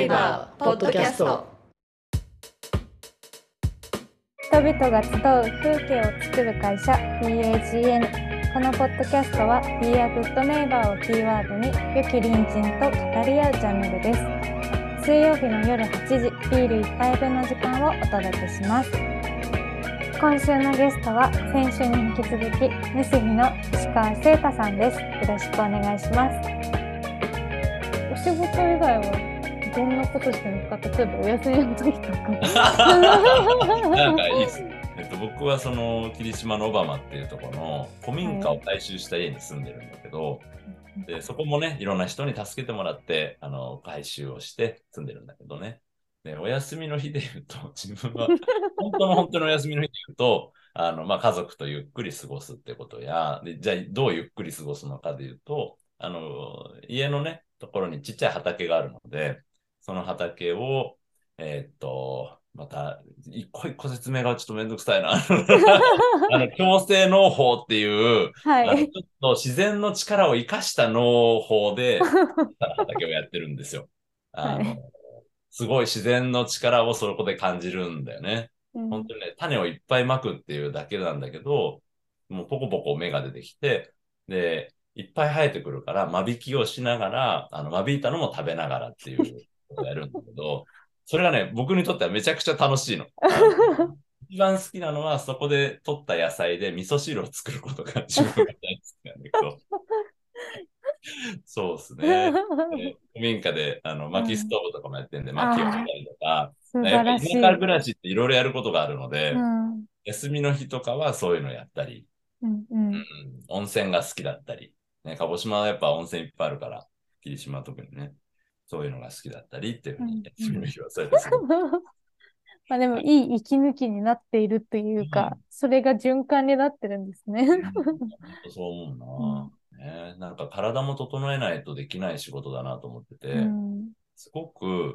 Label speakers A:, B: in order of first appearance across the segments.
A: A Good Neighbor ポッドキャスト
B: 人々が集う風景を作る会社 BAGN このポッドキャストは Be a Good Neighbor をキーワードに良き隣人と語り合うチャンネルです。水曜日の夜8時ビール1杯分の時間をお届けします。今週のゲストは先週に引き続き結びの石川聖太さんです。よろしくお願いします。お仕事以外は？どんなことしてるんですか例えばお休みの時とか
C: なんかいいですね。えっと、僕はその霧島のオバマっていうところの古民家を改修した家に住んでるんだけど、でそこもね、いろんな人に助けてもらって、あの改修をして住んでるんだけどね。で、お休みの日で言うと、自分は、本当の本当のお休みの日で言うと、あの、まあ、家族とゆっくり過ごすってことや、で、じゃあどうゆっくり過ごすのかで言うと、あの、家のね、ところにちっちゃい畑があるので、その畑を、えーっと、また、一個一個説明がちょっとめんどくさいな。あの、強制農法っていう、
B: はい
C: ちょっと自然の力を生かした農法で、畑をやってるんですよ。あの、
B: はい
C: すごい自然の力をそこで感じるんだよね。本当にね、種をいっぱいまくっていうだけなんだけど、もうポコポコ芽が出てきて、で、いっぱい生えてくるから、間引きをしながら、あの、間引いたのも食べながらっていうことをやるんだけど、それがね、僕にとってはめちゃくちゃ楽しいの。一番好きなのは、そこで取った野菜で味噌汁を作ることが自分が大好きなんだけど。そうですね。で古民家であの薪ストーブとかもやってんで、薪をしたりとか、
B: 素
C: やっぱ田舎暮らしっていろいろやることがあるので、
B: うん
C: 休みの日とかはそういうのやったり、
B: うんうん
C: うん温泉が好きだったり、ね、鹿児島はやっぱ温泉いっぱいあるから、霧島は特にね、そういうのが好きだったりっていうふうに、
B: うん まあでもい。い息抜きになっているというか、それが循環になってるんですね。
C: そう思うな、ね。なんか体も整えないとできない仕事だなと思ってて、
B: うん。
C: すごく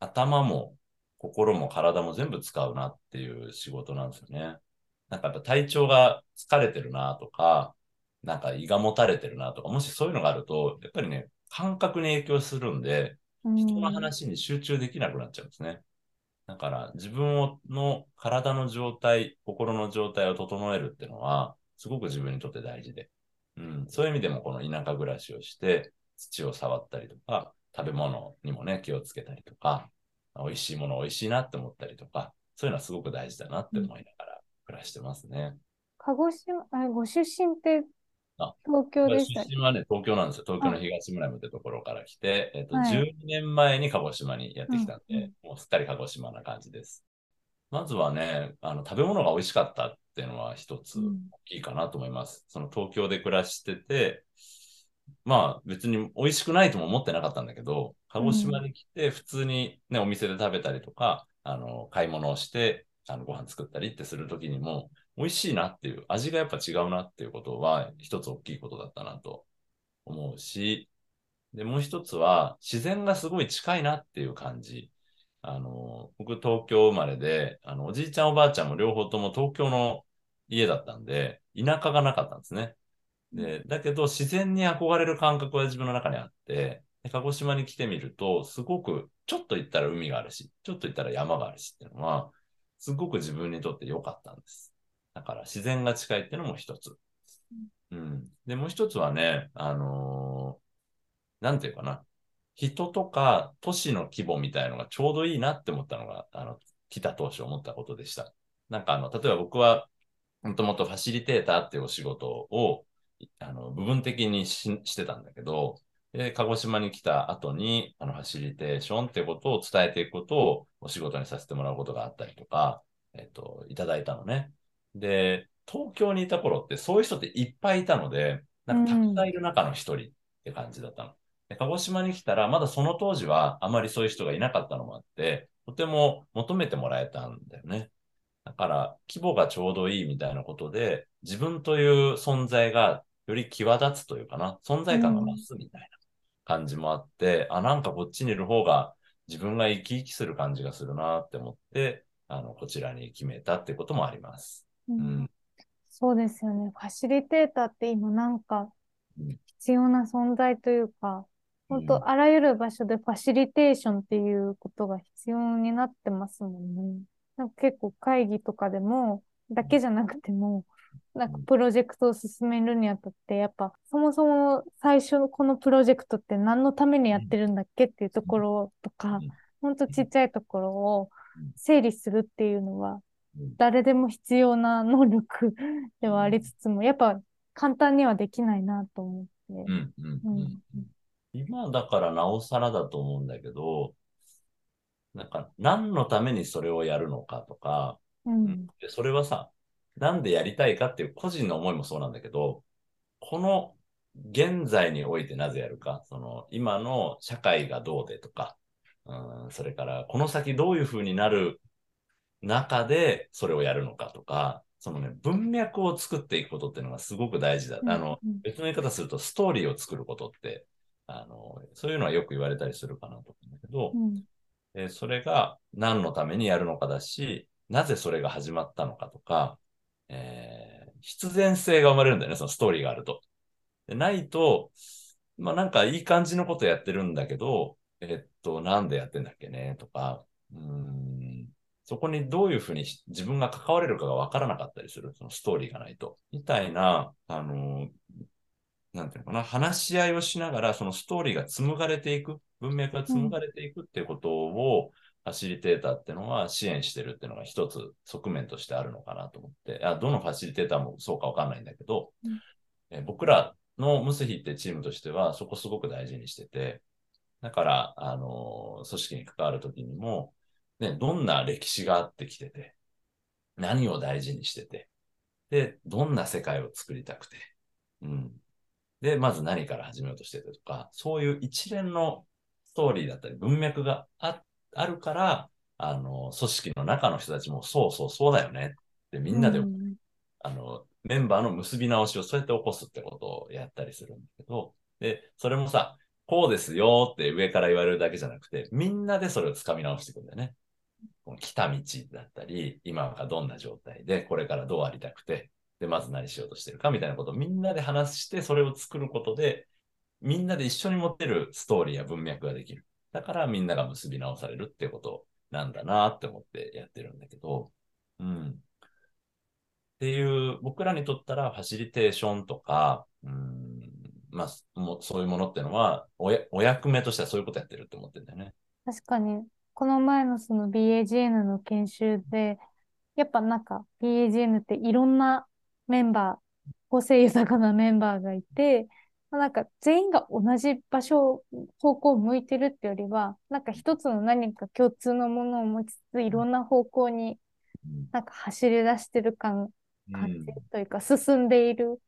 C: 頭も心も体も全部使うなっていう仕事なんですよね。なんかやっぱ体調が疲れてるなとか、なんか胃がもたれてるなとか、もしそういうのがあると、やっぱりね、感覚に影響するんで、人の話に集中できなくなっちゃうんですね。だから自分をの体の状態、心の状態を整えるっていうのは、すごく自分にとって大事で。うん、そういう意味でもこの田舎暮らしをして、土を触ったりとか、食べ物にもね、気をつけたりとか、美味しいもの美味しいなって思ったりとか、そういうのはすごく大事だなって思いながら暮らしてますね。
B: 鹿児島、あご出身って
C: あ
B: 東京でしたっ
C: 出身はね、東京なんですよ。東京の東村山ってところから来て、えっと、
B: はい
C: 12年前に鹿児島にやってきたんで、
B: うんうん
C: もうすっかり鹿児島な感じです。まずはね、あの、食べ物が美味しかったっていうのは一つ
B: うん
C: 大きいかなと思います。その東京で暮らしてて、まあ別に美味しくないとも思ってなかったんだけど、鹿児島に来て普通にね、お店で食べたりとか、あの、買い物をして、あの、ご飯作ったりってするときにも、美味しいなっていう、味がやっぱ違うなっていうことは、一つ大きいことだったなと思うし、で、もう一つは、自然がすごい近いなっていう感じ。あの、僕東京生まれで、あの、おじいちゃんおばあちゃんも両方とも東京の家だったんで、田舎がなかったんですね。で、だけど自然に憧れる感覚は自分の中にあって、鹿児島に来てみると、すごく、ちょっと行ったら海があるし、ちょっと行ったら山があるしっていうのは、すごく自分にとって良かったんです。だから自然が近いっていうのも一つ。うん。で、もう一つはね、あのーなんていうかな。人とか都市の規模みたいのがちょうどいいなって思ったのが、あの、来た当初思ったことでした。なんかあの、例えば僕は、もともとファシリテーターっていうお仕事を、あの、部分的にししてたんだけど、で、鹿児島に来た後に、あの、ファシリテーションってことを伝えていくことをお仕事にさせてもらうことがあったりとか、えっと、いただいたのね。で、東京にいた頃ってそういう人っていっぱいいたので、なんかたくさんいる中の一人って感じだったの。で鹿児島に来たら、まだその当時はあまりそういう人がいなかったのもあって、とても求めてもらえたんだよね。だから、規模がちょうどいいみたいなことで、自分という存在がより際立つというかな、存在感が増すみたいな感じもあって、あ、なんかこっちにいる方が自分が生き生きする感じがするなって思って、あの、こちらに決めたってこともあります。
B: う
C: うんん。
B: そうですよね。ファシリテーターって今なんか
C: うん
B: 必要な存在というか、本当あらゆる場所でファシリテーションっていうことが必要になってますもんね。なんか結構会議とかでも、だけじゃなくても、なんかプロジェクトを進めるにあたって、やっぱそもそも最初のこのプロジェクトって何のためにやってるんだっけっていうところとか、ほんとちっちゃいところを整理するっていうのは、誰でも必要な能力ではありつつも、やっぱ簡単にはできないなと思って。うん。
C: 今だからなおさらだと思うんだけど、なんか何のためにそれをやるのかとか、うん、でそれはさ、なんでやりたいかっていう個人の思いもそうなんだけど、この現在においてなぜやるか、その今の社会がどうでとか、うん、それからこの先どういうふうになる中でそれをやるのかとか、そのね、文脈を作っていくことっていうのがすごく大事だ。うん、あの、別の言い方すると、ストーリーを作ることって、あの、そういうのはよく言われたりするかなと思うんだけど、うん、えそれが何のためにやるのかだし、なぜそれが始まったのかとか、えー、必然性が生まれるんだよね、そのストーリーがあると。でないと、まあなんかいい感じのことやってるんだけど、えっと、なんでやってんだっけねとか、うん、そこにどういうふうに自分が関われるかがわからなかったりする。そのストーリーがないと。みたいな、あの、なんていうのかな、話し合いをしながら、そのストーリーが紡がれていく、文脈が紡がれていくっていうことを、ファシリテーターっていうのは支援してるっていうのが一つ側面としてあるのかなと思って、あどのファシリテーターもそうかわかんないんだけど、うん、え僕らのムスヒってチームとしてはそこすごく大事にしてて、だから、あの、組織に関わるときにも、ね、どんな歴史があってきてて、何を大事にしてて、で、どんな世界を作りたくて、うん。で、まず何から始めようとしててとか、そういう一連のストーリーだったり文脈がああるから、あの、組織の中の人たちも、そうそうそうだよねってみんなで、うん、あの、メンバーの結び直しをそうやって起こすってことをやったりするんだけど、で、それもさ、こうですよって上から言われるだけじゃなくて、みんなでそれを掴み直していくんだよね。この来た道だったり、今がどんな状態で、これからどうありたくて、で、まず何しようとしてるかみたいなことをみんなで話して、それを作ることで、みんなで一緒に持ってるストーリーや文脈ができる。だからみんなが結び直されるってことなんだなって思ってやってるんだけど、うん。っていう、僕らにとったらファシリテーションとか、うん、まあ、もそういうものってのはおや、お役目としてはそういうことやってるって思ってるんだよね。
B: 確かに。この前のその BAGN の研修で、やっぱなんか BAGN っていろんなメンバー、個性豊かなメンバーがいて、なんか全員が同じ場所、方向を向いてるってよりは、なんか一つの何か共通のものを持ちつつ、いろんな方向になんか走り出してる感、感じというか、進んでいる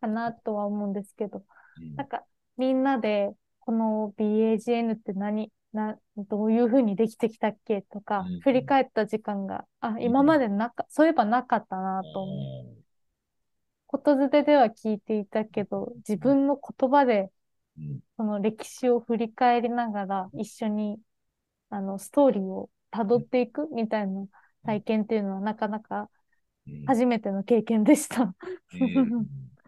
B: かなとは思うんですけど、なんかみんなでこの BAGN って何、な、どういうふうにできてきたっけとか、うん、振り返った時間が、あ、今までなか、そういえばなかったなと思う。ことづてでは聞いていたけど、自分の言葉で、その歴史を振り返りながら、一緒に、あの、ストーリーを辿っていくみたいな体験っていうのは、なかなか初めての経験でした。うん、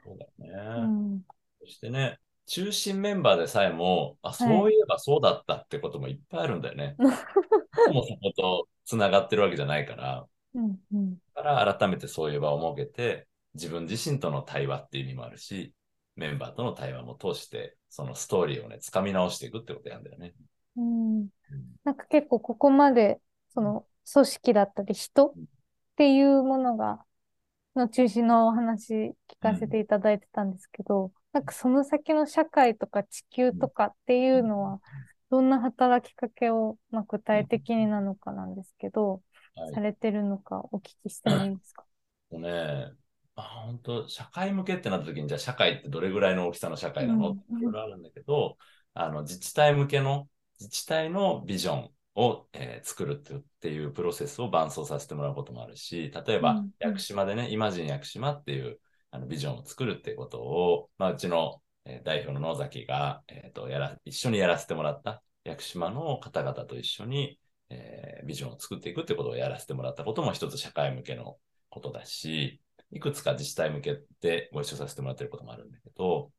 C: そうだね。うん、そしてね、中心メンバーでさえも、あ、そういえばそうだったってこともいっぱいあるんだよね。もそこと繋がってるわけじゃないから。うんうん、から改めてそういえば思うけて、自分自身との対話っていう意味もあるし、メンバーとの対話も通して、そのストーリーをね、掴み直していくってことやんだよね。
B: うん。なんか結構ここまで、その組織だったり人っていうものが、の中心のお話聞かせていただいてたんですけど、なんかその先の社会とか地球とかっていうのは、どんな働きかけを、まあ、具体的になのかなんですけど、はい、されてるのかお聞きしてもいいですか？
C: ね、あ本当社会向けってなった時に、じゃあ社会ってどれぐらいの大きさの社会なの、っていろいろあるんだけど、あの自治体向けの、自治体のビジョンを、えー、作るっていうプロセスを伴走させてもらうこともあるし、例えば、屋久島でね、イマジン屋久島っていうあのビジョンを作るっていうことを、まあ、うちの、えー、代表の野崎が、えーと、やら一緒にやらせてもらった屋久島の方々と一緒に、えー、ビジョンを作っていくってことをやらせてもらったことも一つ社会向けのことだし、いくつか自治体向けでご一緒させてもらってることもあるんだけど、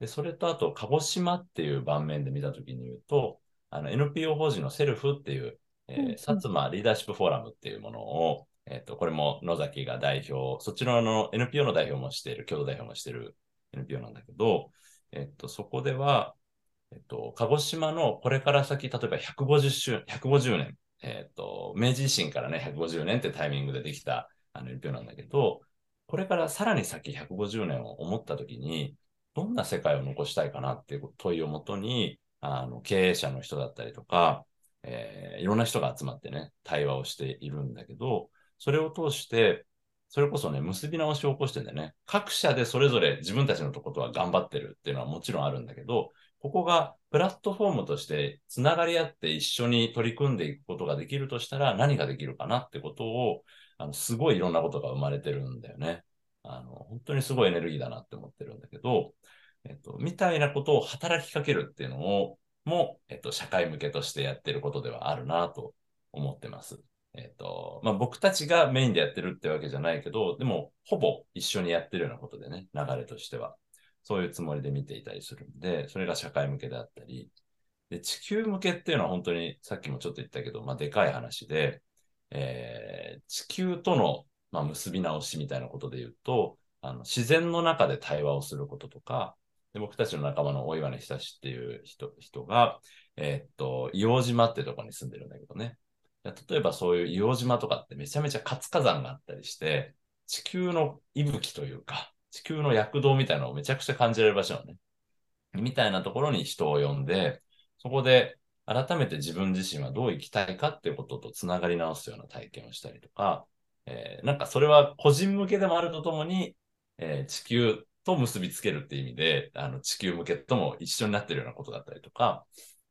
C: で、それとあと、鹿児島っていう盤面で見たときに言うと、あの NPO 法人のセルフっていう、えー、薩摩リーダーシップフォーラムっていうものを、えっ、ー、と、これも野崎が代表、そっちのの NPO の代表もしている、共同代表もしている NPO なんだけど、えっ、ー、と、そこでは、えっと、鹿児島のこれから先、例えば150周、150年、えっと、明治維新からね、150年ってタイミングでできたあの NPO なんだけど、これからさらに先150年を思ったときに、どんな世界を残したいかなっていう問いをもとに、あの、経営者の人だったりとか、えー、いろんな人が集まってね、対話をしているんだけど、それを通して、それこそね、結び直しを起こしてんだよね。各社でそれぞれ自分たちのとことは頑張ってるっていうのはもちろんあるんだけど、ここがプラットフォームとしてつながり合って一緒に取り組んでいくことができるとしたら何ができるかなってことを、あの、すごいいろんなことが生まれてるんだよね。あの、本当にすごいエネルギーだなって思ってるんだけど、えっと、みたいなことを働きかけるっていうのを、も、えっと、社会向けとしてやってることではあるなと思ってます。えっと、まあ、僕たちがメインでやってるってわけじゃないけど、でも、ほぼ一緒にやってるようなことでね、流れとしては。そういうつもりで見ていたりするんで、それが社会向けであったり、で、地球向けっていうのは本当にさっきもちょっと言ったけど、まあ、でかい話で、えー、地球との、まあ、結び直しみたいなことで言うと、あの自然の中で対話をすることとか、で僕たちの仲間の大岩根久志っていう人人が、えー、っと、硫黄島ってとこに住んでるんだけどね。例えばそういう硫黄島とかってめちゃめちゃ活火山があったりして、地球の息吹というか、地球の躍動みたいなのをめちゃくちゃ感じられる場所なのね。みたいなところに人を呼んで、そこで改めて自分自身はどう生きたいかっていうこととつながり直すような体験をしたりとか、えー、なんかそれは個人向けでもあるとともに、えー、地球と結びつけるっていう意味で、あの地球向けとも一緒になってるようなことだったりとか、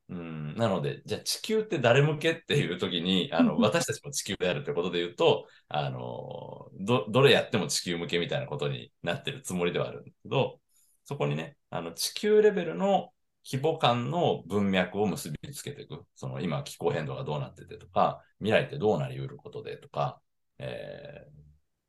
C: うん、なので、じゃあ地球って誰向けっていう時に、あの、私たちも地球であるってことで言うと、あの、ど、どれやっても地球向けみたいなことになってるつもりではあるんだけど、そこにね、あの、地球レベルの規模感の文脈を結びつけていく。その今気候変動がどうなっててとか、未来ってどうなり得ることでとか、え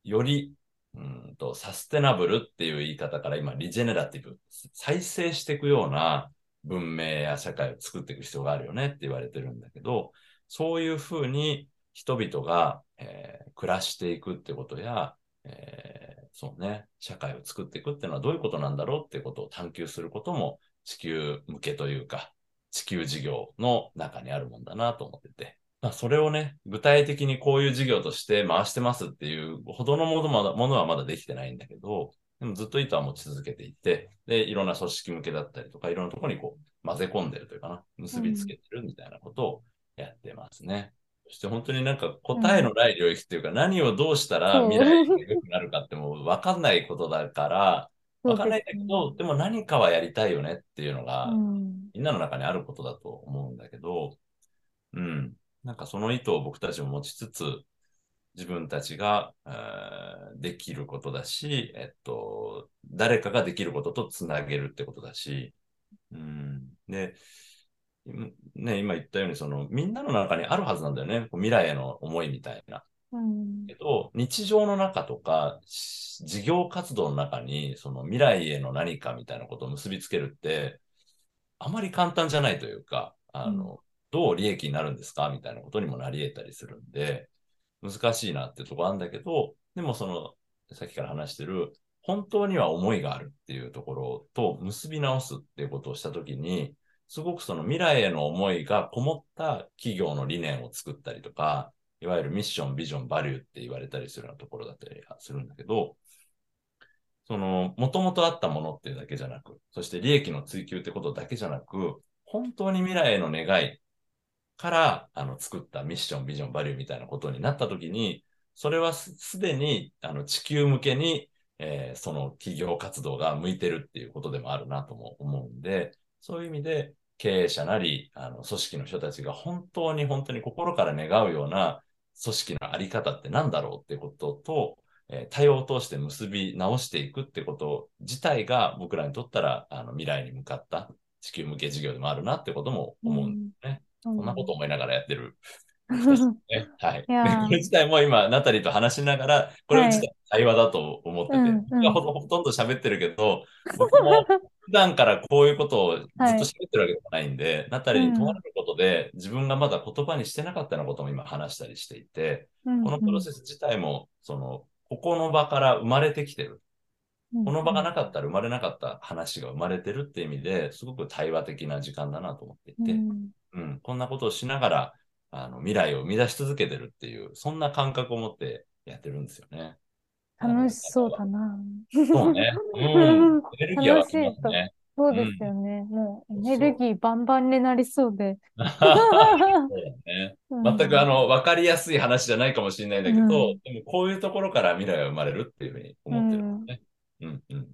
C: ー、よりうんとサステナブルっていう言い方から今リジェネラティブ、再生していくような文明や社会を作っていく必要があるよねって言われてるんだけど、そういうふうに人々が、えー、暮らしていくってことや、えー、そうね、社会を作っていくっていうのはどういうことなんだろうってことを探求することも地球向けというか、地球事業の中にあるもんだなと思ってて。まあ、それをね、具体的にこういう事業として回してますっていうほどのものものはまだできてないんだけど、でもずっと糸は持ち続けていて、で、いろんな組織向けだったりとか、いろんなところにこう混ぜ込んでるというかな、結びつけてるみたいなことをやってますね。うん、そして本当になんか答えのない領域っていうか、うん、何をどうしたら未来が良くなるかってもう分かんないことだから、分かんないんだけど、でも何かはやりたいよねっていうのが、みんなの中にあることだと思うんだけど、うん。なんかその意図を僕たちも持ちつつ、自分たちが、えー、できることだし、えっと、誰かができることとつなげるってことだし、うん、で、ね、今言ったように、その、みんなの中にあるはずなんだよね。未来への思いみたいな。
B: うん、
C: けど、日常の中とか、事業活動の中に、その未来への何かみたいなことを結びつけるって、あまり簡単じゃないというか、あの、うん、どう利益になるんですか？みたいなことにもなり得たりするんで、難しいなっていうところあるんだけど、でもその、さっきから話してる、本当には思いがあるっていうところと結び直すっていうことをしたときに、すごくその未来への思いがこもった企業の理念を作ったりとか、いわゆるミッション、ビジョン、バリューって言われたりするようなところだったりするんだけど、その、もともとあったものっていうだけじゃなく、そして利益の追求ってことだけじゃなく、本当に未来への願い、から、あの、作ったミッション、ビジョン、バリューみたいなことになったときに、それはすでに、あの、地球向けに、えー、その企業活動が向いてるっていうことでもあるなとも思うんで、そういう意味で、経営者なり、あの、組織の人たちが本当に本当に心から願うような組織のあり方って何だろうってことと、えー、対応を通して結び直していくってこと自体が僕らにとったら、あの、未来に向かった地球向け事業でもあるなってことも思うんですね。そんなこと思いながらやってる。ね、はい。これ自体も今、ナタリーと話しながら、これ自体対話だと思ってて、はいうんうん、ほとんど喋ってるけど、僕も普段からこういうことをずっと喋ってるわけでもないんで、ナタリーに問われることで、自分がまだ言葉にしてなかったようなことも今話したりしていて、
B: うん
C: このプロセス自体も、その、ここの場から生まれてきてる。この場がなかったら生まれなかった話が生まれてるっていう意味ですごく対話的な時間だなと思っていて、
B: うん。
C: うん、こんなことをしながら、あの、未来を生み出し続けてるっていう、そんな感覚を持ってやってるんですよね。
B: 楽しそうだな。
C: そうね。うん。エネルギー。
B: そうですよね。もうエネルギーバンバンになりそうで。
C: そうだね。
B: うん
C: 全くあの、わかりやすい話じゃないかもしれないんだけど、
B: うん
C: でもこういうところから未来が生まれるっていうふうに思ってるんですね。うん、うん、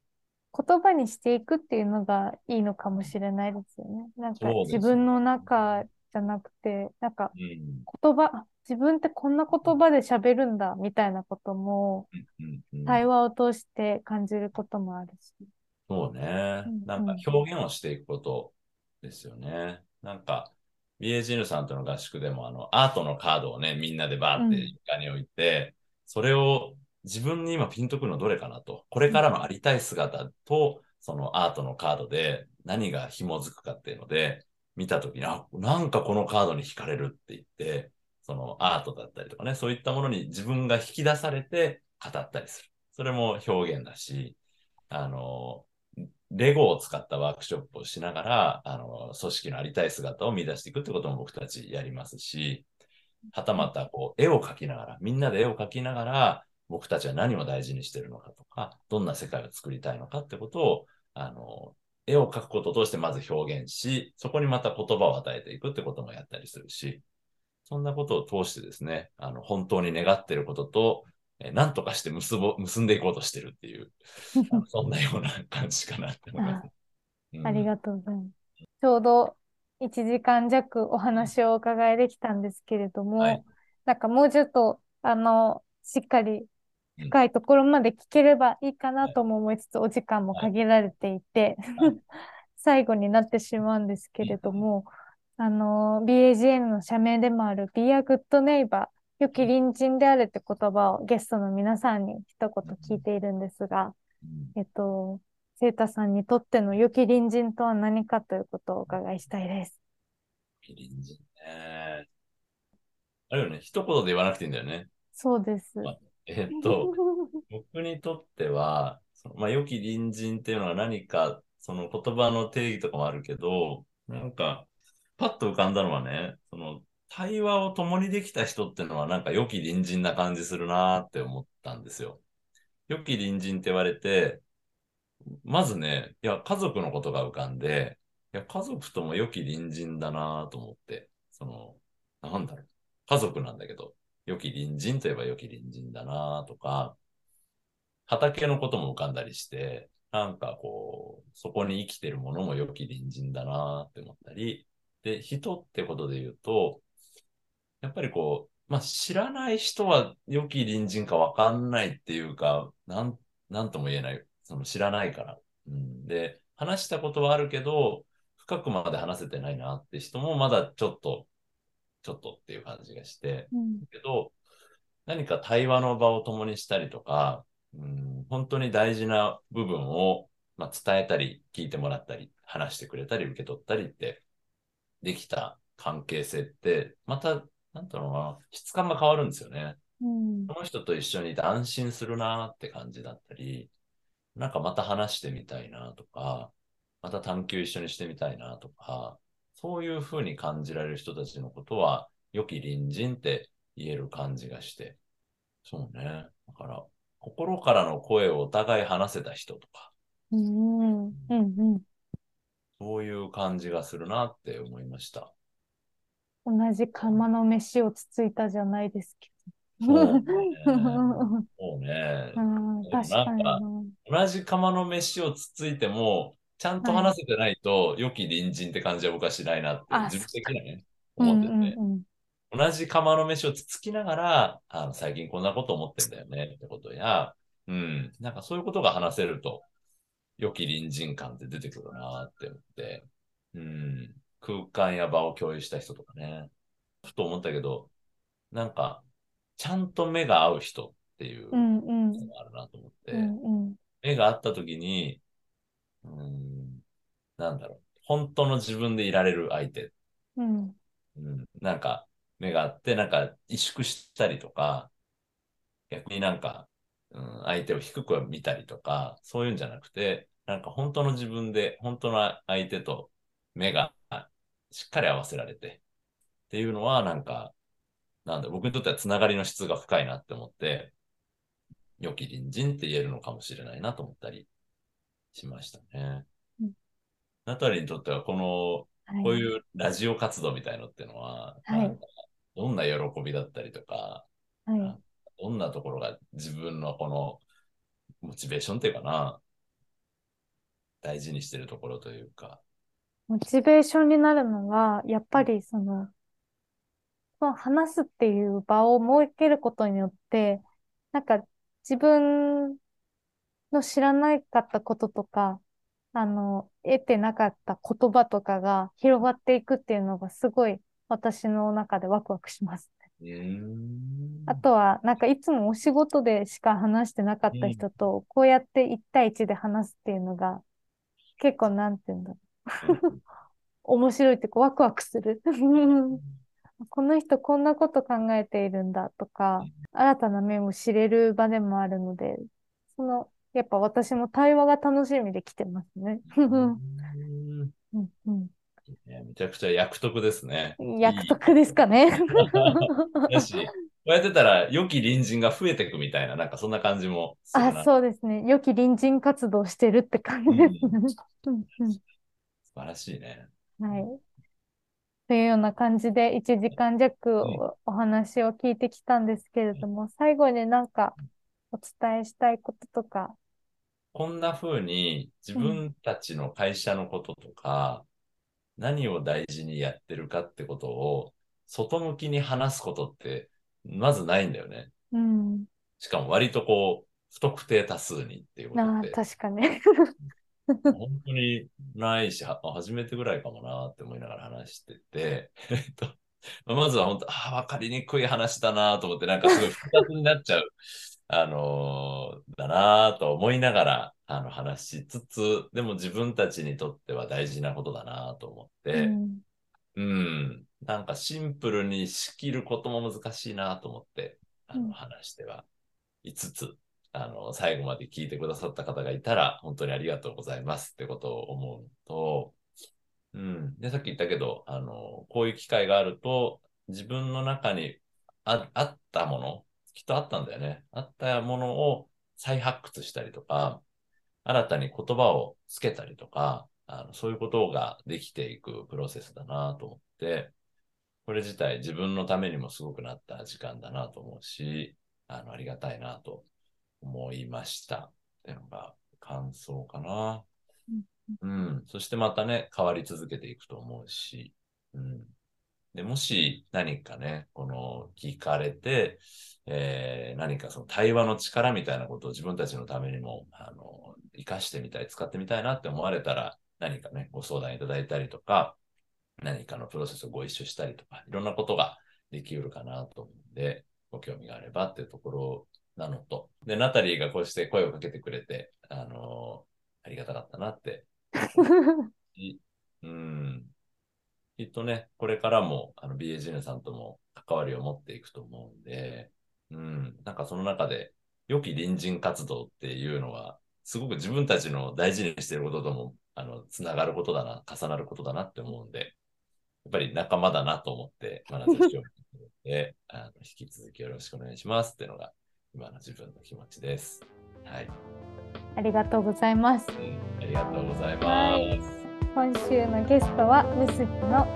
B: 言葉にしていくっていうのがいいのかもしれないですよね。なんか自分の中じゃなくて、なんか
C: うん。
B: 言葉、あ自分ってこんな言葉で喋るんだみたいなことも
C: うんうん
B: 対話を通して感じることもあるし。
C: そうね
B: うん。
C: なんか表現をしていくことですよね。なんか、BAGN さんとの合宿でも、あの、アートのカードをね、みんなでバーって床に置いて、それを自分に今ピンとくるのどれかなと、これからのありたい姿と、そのアートのカードで何が紐づくかっていうので、見たときに、あ、なんかこのカードに惹かれるって言って、そのアートだったりとかね、そういったものに自分が引き出されて語ったりする。それも表現だし、あの、レゴを使ったワークショップをしながら、あの、組織のありたい姿を見出していくってことも僕たちやりますし、はたまた、こう、絵を描きながら、みんなで絵を描きながら、僕たちは何を大事にしてるのかとか、どんな世界を作りたいのかってことを、あの、絵を描くことを通してまず表現し、そこにまた言葉を与えていくってこともやったりするし、そんなことを通してですね、あの、本当に願っていることと、えー何とかして結ぼ、結んでいこうとしてるっていう、そんなような感じかなって思います。うん。
B: ありがとうございます。ちょうど1時間弱お話をお伺いできたんですけれども、
C: はい。
B: なんかもうちょっと、あの、しっかり深いところまで聞ければいいかなとも思いつつ、お時間も限られていて、
C: はい。
B: 最後になってしまうんですけれども、あの、BAGN の社名でもある Be a Good Neighbor、良き隣人であるって言葉をゲストの皆さんに一言聞いているんですが、
C: うん
B: えっと、セータさんにとっての良き隣人とは何かということをお伺いしたいです。
C: 隣人ね。あれよね、一言で言わなくていいんだよね。
B: そうです。
C: えっと、僕にとっては、そのまあ、良き隣人っていうのは何か、その言葉の定義とかもあるけど、なんか、パッと浮かんだのはね、その、対話を共にできた人ってのはなんか良き隣人な感じするなーって思ったんですよ。良き隣人って言われて、まずね、いや、家族のことが浮かんで、いや、家族とも良き隣人だなーと思って、その、なんだろう、家族なんだけど、良き隣人といえば良き隣人だなとか、畑のことも浮かんだりして、なんかこう、そこに生きてるものも良き隣人だなって思ったり、で、人ってことで言うと、やっぱりこう、まあ、知らない人は良き隣人かわかんないっていうか、なん、なんとも言えない。その知らないから。うん、で、話したことはあるけど、深くまで話せてないなって人もまだちょっと、ちょっとっていう感じがして、
B: うん
C: けど、何か対話の場を共にしたりとか、うん、本当に大事な部分を、まあ、伝えたり、聞いてもらったり、話してくれたり、受け取ったりって、できた関係性って、また、なんだろうな、質感が変わるんですよね。
B: うん
C: この人と一緒にいて安心するなって感じだったり、なんかまた話してみたいなとか、また探求一緒にしてみたいなとか、そういうふうに感じられる人たちのことは、良き隣人って言える感じがして。そうね。だから、心からの声をお互い話せた人とか、
B: うんうんうん
C: そういう感じがするなって思いました。
B: 同じ釜の飯をつついたじゃないですけ
C: そうね。
B: ど。
C: そうね
B: か。
C: 同じ釜の飯をつついても、ちゃんと話せてないと、良き隣人って感じは僕はしないなって、
B: あ
C: 自分的にはね、
B: うん
C: 思ってて、
B: うんうん
C: 同じ釜の飯をつつきながら、あの最近こんなこと思ってんだよねってことや、うん、なんかそういうことが話せると、良き隣人感って出てくるなって思って、うん、空間や場を共有した人とかね、ふと思ったけど、なんか、ちゃんと目が合う人っていう
B: う
C: のがあるなと思って、
B: うんうん。
C: 目が合った時に、うん、なんだろう、本当の自分でいられる相手。
B: うん。
C: うん、なんか、目があって、なんか、萎縮したりとか、逆になんか、うん、相手を低く見たりとか、そういうんじゃなくて、なんか本当の自分で、本当の相手と目がしっかり合わせられて、っていうのは、なんか、なんだ、僕にとってはつながりの質が深いなって思って、良き隣人って言えるのかもしれないなと思ったりしましたね。
B: うん
C: ナタリーにとっては、この、
B: はい、
C: こういうラジオ活動みたいのっていうのは、
B: はい
C: どんな喜びだったりとか、
B: はい。
C: どんなところが自分のこのモチベーションっていうかな、大事にしてるところというか。
B: モチベーションになるのは、やっぱりその、その話すっていう場を設けることによって、なんか自分の知らなかったこととか、あの、得てなかった言葉とかが広がっていくっていうのがすごい私の中でワクワクしますあとは、なんかいつもお仕事でしか話してなかった人と、こうやって一対一で話すっていうのが、結構なんていうんだろう。面白いっていうかワクワクする。この人こんなこと考えているんだとか、新たな面を知れる場でもあるので、その、やっぱ私も対話が楽しみで来てますね。
C: うん。
B: うんうん
C: ねめちゃくちゃ役得ですね。
B: 役得ですかね。
C: だし、こうやってたら良き隣人が増えていくみたいな、なんかそんな感じも。
B: あ、そうですね。良き隣人活動してるって感じですね。
C: 素晴らしいね。
B: はい。というような感じで1時間弱おお話を聞いてきたんですけれども、最後になんかお伝えしたいこととか。
C: こんな風に自分たちの会社のこととか、何を大事にやってるかってことを外向きに話すことってまずないんだよね。
B: うん。
C: しかも割とこう、不特定多数にっていうこと
B: ああ、
C: って、
B: 確かに。
C: 本当にないし、は初めてぐらいかもなって思いながら話してて、えっと、まずは本当、ああ、わかりにくい話だなと思って、なんかすごい複雑になっちゃう、あのーだなと思いながら、あの話しつつ、でも自分たちにとっては大事なことだなと思って、
B: うん。
C: うん、なんかシンプルに仕切ることも難しいなと思って、あ
B: うん。
C: の話しては。いつつ、あの、最後まで聞いてくださった方がいたら、本当にありがとうございますってことを思うのと、うん。で、さっき言ったけど、あの、こういう機会があると、自分の中にああったもの、きっとあったんだよね。あったものを再発掘したりとか、新たに言葉をつけたりとか、あのそういうことができていくプロセスだなと思って、これ自体自分のためにもすごくなった時間だなと思うし、あの、ありがたいなと思いました。っていうのが感想かな。うん。そしてまたね、変わり続けていくと思うし、うん。で、もし何かね、この聞かれて、えー何かその対話の力みたいなことを自分たちのためにも、あの、活かしてみたい、使ってみたいなって思われたら、何かね、ご相談いただいたりとか、何かのプロセスをご一緒したりとか、いろんなことができうるかなと思うんで、ご興味があればっていうところなのと、で、ナタリーがこうして声をかけてくれて、あのありがたかったなってい うん。きっとね、これからも、あの、BAGN さんとも関わりを持っていくと思うんで、うん。なんかその中で、良き隣人活動っていうのは、すごく自分たちの大事にしていることとも、あの、つながることだな、重なることだなって思うんで、やっぱり仲間だなと思って、まなぜ今日で、あの、引き続きよろしくお願いしますっていうのが、今の自分の気持ちです。はい。
B: ありがとうございます。
C: うん、ありがとうございます。
B: 今週のゲストは、結びの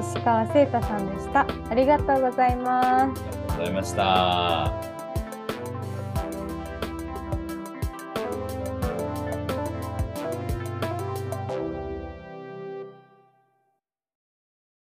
B: 石川聖太さんでした。ありがとうございます。
C: ありがとうございました。